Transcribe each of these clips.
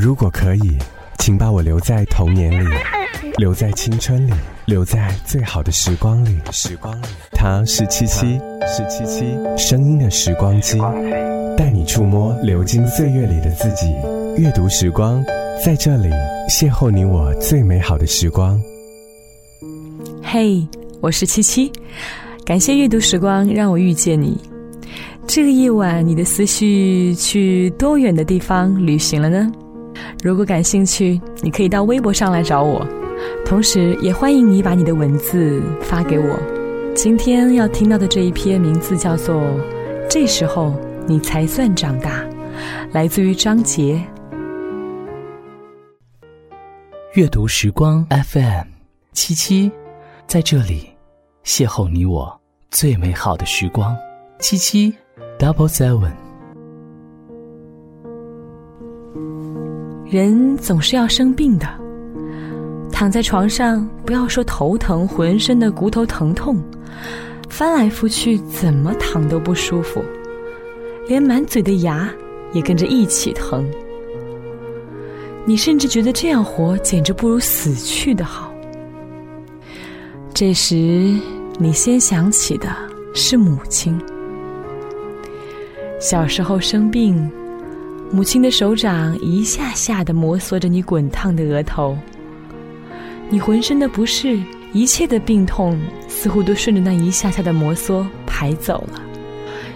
如果可以，请把我留在童年里，留在青春里，留在最好的时光里。时光里，它是七七，是七七，声音的时光机，带你触摸流金岁月里的自己。阅读时光，在这里邂逅你我最美好的时光。嘿，我是七七，感谢阅读时光让我遇见你。这个夜晚，你的思绪去多远的地方旅行了呢？如果感兴趣，你可以到微博上来找我，同时也欢迎你把你的文字发给我。今天要听到的这一篇名字叫做《这时候你才算长大》，来自于张杰。阅读时光 FM 七七，在这里邂逅你我最美好的时光。七七 Double Seven。人总是要生病的，躺在床上，不要说头疼，浑身的骨头疼痛，翻来覆去怎么躺都不舒服，连满嘴的牙也跟着一起疼。你甚至觉得这样活简直不如死去的好。这时，你先想起的是母亲。小时候生病。母亲的手掌一下下的摩挲着你滚烫的额头，你浑身的不适，一切的病痛，似乎都顺着那一下下的摩挲排走了。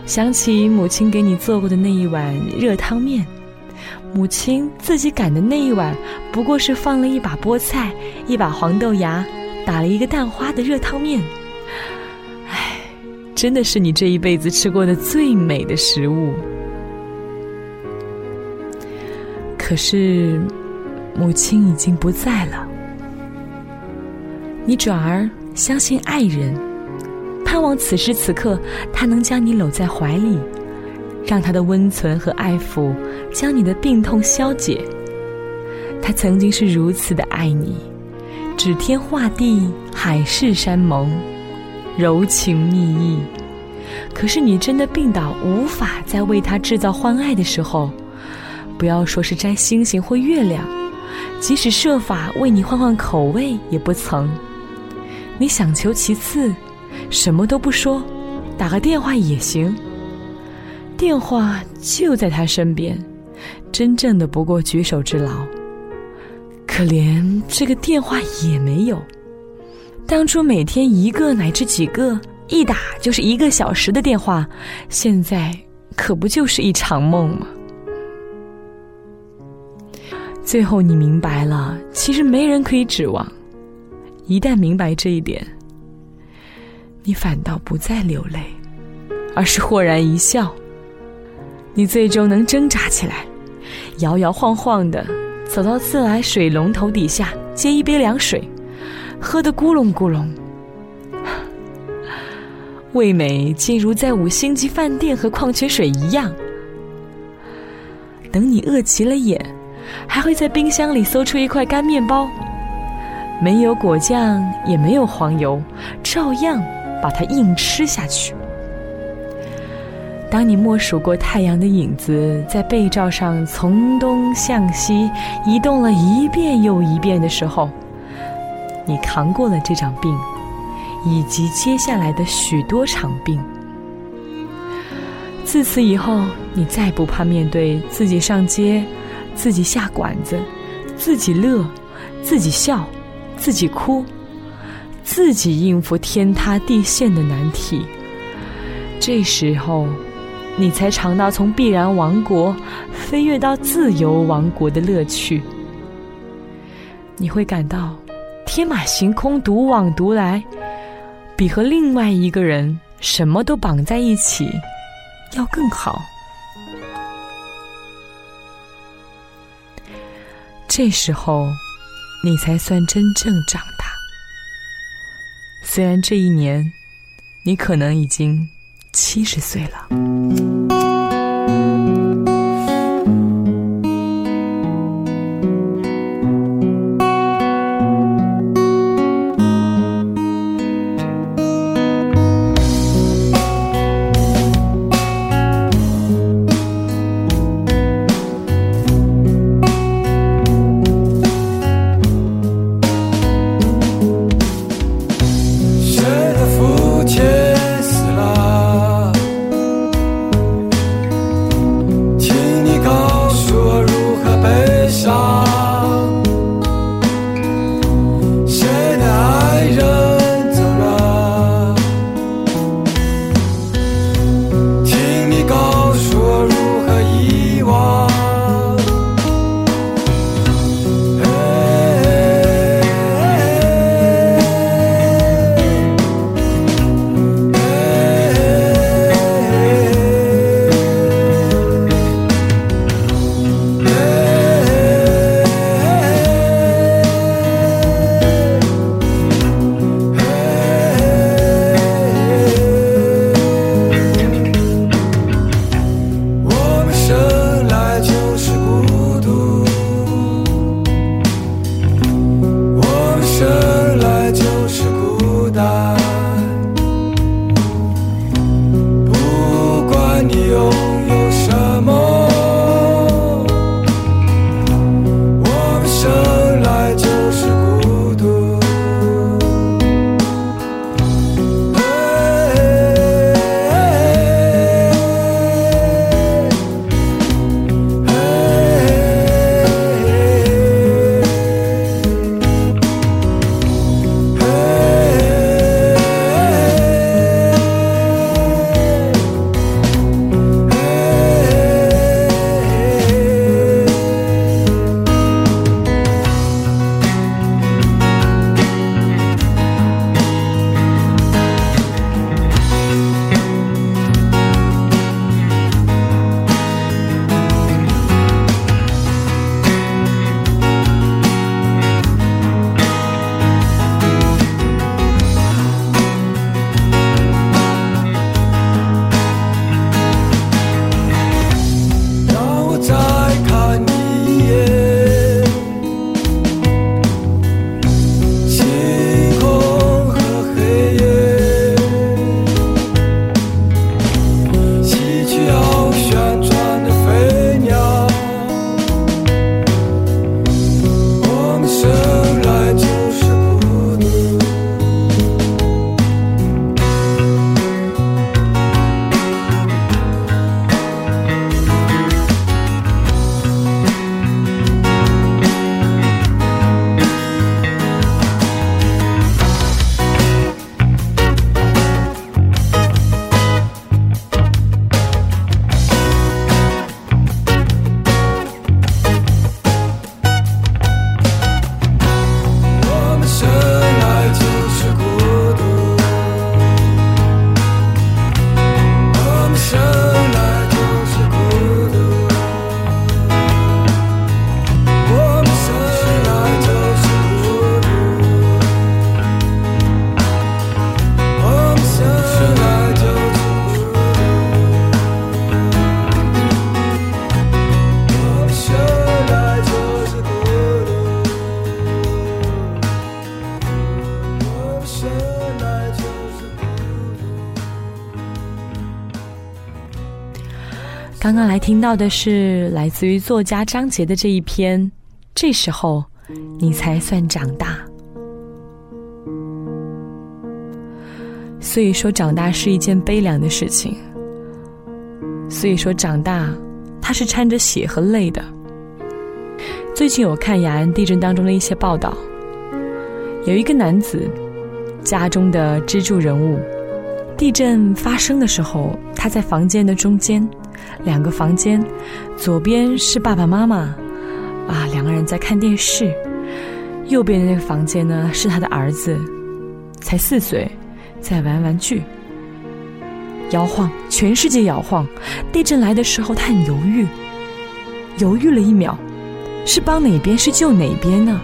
想起母亲给你做过的那一碗热汤面，母亲自己擀的那一碗，不过是放了一把菠菜、一把黄豆芽，打了一个蛋花的热汤面。唉，真的是你这一辈子吃过的最美的食物。可是，母亲已经不在了。你转而相信爱人，盼望此时此刻他能将你搂在怀里，让他的温存和爱抚将你的病痛消解。他曾经是如此的爱你，指天画地，海誓山盟，柔情蜜意。可是你真的病倒，无法再为他制造欢爱的时候。不要说是摘星星或月亮，即使设法为你换换口味也不曾。你想求其次，什么都不说，打个电话也行。电话就在他身边，真正的不过举手之劳。可连这个电话也没有。当初每天一个乃至几个，一打就是一个小时的电话，现在可不就是一场梦吗？最后，你明白了，其实没人可以指望。一旦明白这一点，你反倒不再流泪，而是豁然一笑。你最终能挣扎起来，摇摇晃晃的走到自来水龙头底下，接一杯凉水，喝得咕隆咕隆，味美竟如在五星级饭店喝矿泉水一样。等你饿急了眼。还会在冰箱里搜出一块干面包，没有果酱，也没有黄油，照样把它硬吃下去。当你默数过太阳的影子在被罩上从东向西移动了一遍又一遍的时候，你扛过了这场病，以及接下来的许多场病。自此以后，你再不怕面对自己上街。自己下馆子，自己乐，自己笑，自己哭，自己应付天塌地陷的难题。这时候，你才尝到从必然王国飞跃到自由王国的乐趣。你会感到，天马行空、独往独来，比和另外一个人什么都绑在一起要更好。这时候，你才算真正长大。虽然这一年，你可能已经七十岁了。来听到的是来自于作家张杰的这一篇。这时候，你才算长大。所以说，长大是一件悲凉的事情。所以说，长大它是掺着血和泪的。最近我看雅安地震当中的一些报道，有一个男子，家中的支柱人物。地震发生的时候，他在房间的中间，两个房间，左边是爸爸妈妈，啊，两个人在看电视；右边的那个房间呢，是他的儿子，才四岁，在玩玩具。摇晃，全世界摇晃。地震来的时候，他很犹豫，犹豫了一秒，是帮哪边，是救哪边呢？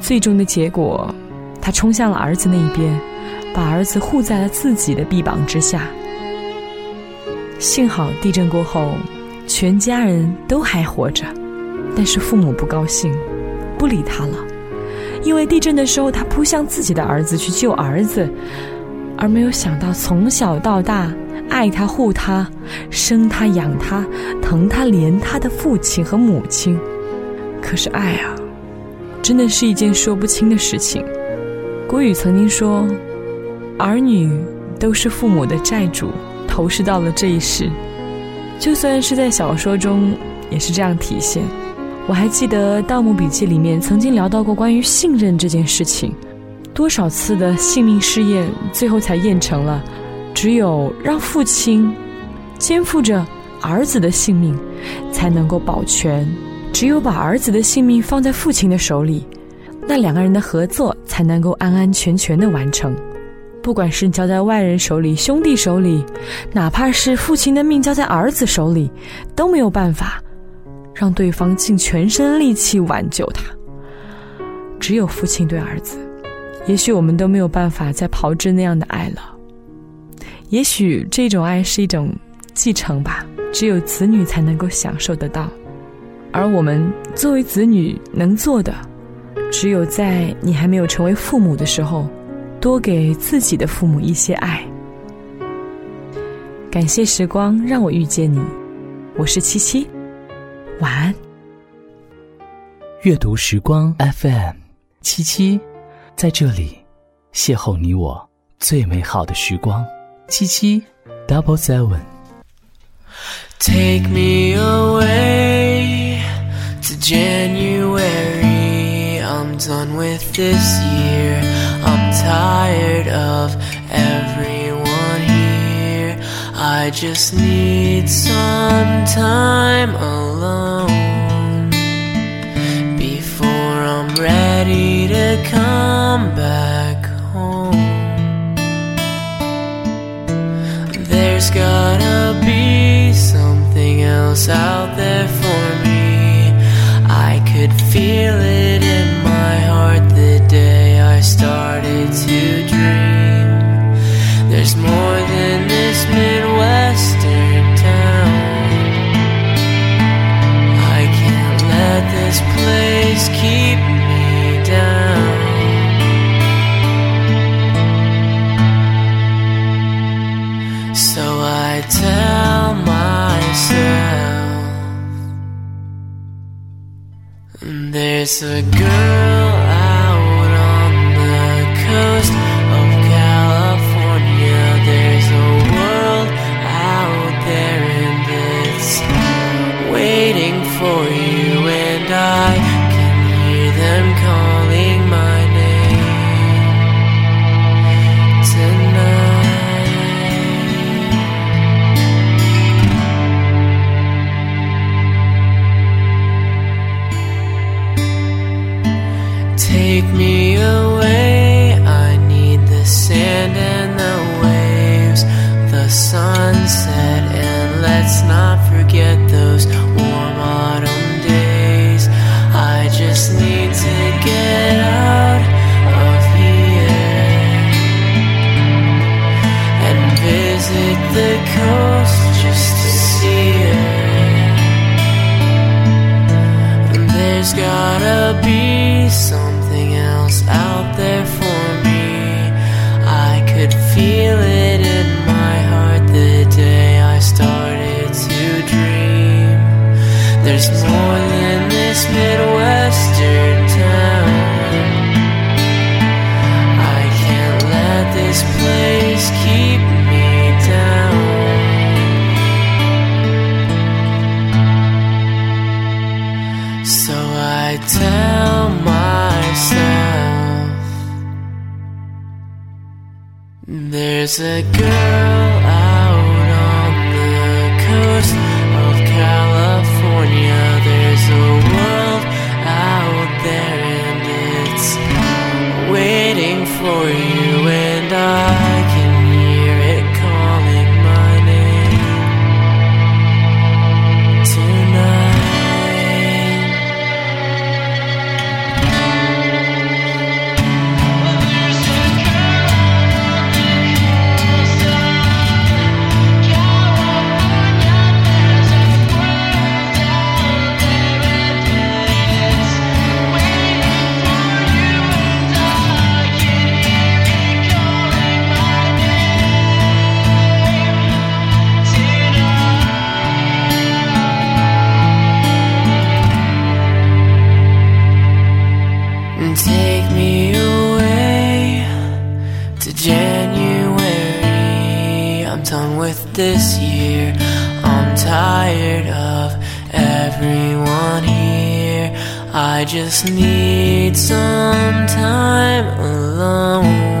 最终的结果，他冲向了儿子那一边。把儿子护在了自己的臂膀之下。幸好地震过后，全家人都还活着，但是父母不高兴，不理他了，因为地震的时候他扑向自己的儿子去救儿子，而没有想到从小到大爱他护他、生他养他、疼他怜他的父亲和母亲。可是爱啊，真的是一件说不清的事情。郭宇曾经说。儿女都是父母的债主，投射到了这一世。就算是在小说中，也是这样体现。我还记得《盗墓笔记》里面曾经聊到过关于信任这件事情，多少次的性命试验，最后才验成了，只有让父亲肩负着儿子的性命，才能够保全；只有把儿子的性命放在父亲的手里，那两个人的合作才能够安安全全的完成。不管是交在外人手里、兄弟手里，哪怕是父亲的命交在儿子手里，都没有办法让对方尽全身力气挽救他。只有父亲对儿子，也许我们都没有办法再炮制那样的爱了。也许这种爱是一种继承吧，只有子女才能够享受得到。而我们作为子女能做的，只有在你还没有成为父母的时候。多给自己的父母一些爱。感谢时光让我遇见你，我是七七，晚安。阅读时光 FM 七七，在这里邂逅你我最美好的时光。七七 Double Seven。Take me away to January. I'm done with this year. I'm tired of everyone here. I just need some time alone before I'm ready to come back home. There's gotta be something else out there for me. I could feel it in my heart the day I started feel it in my heart the day I started to dream. There's more. There's a girl out on the coast. this year. I'm tired of everyone here. I just need some time alone.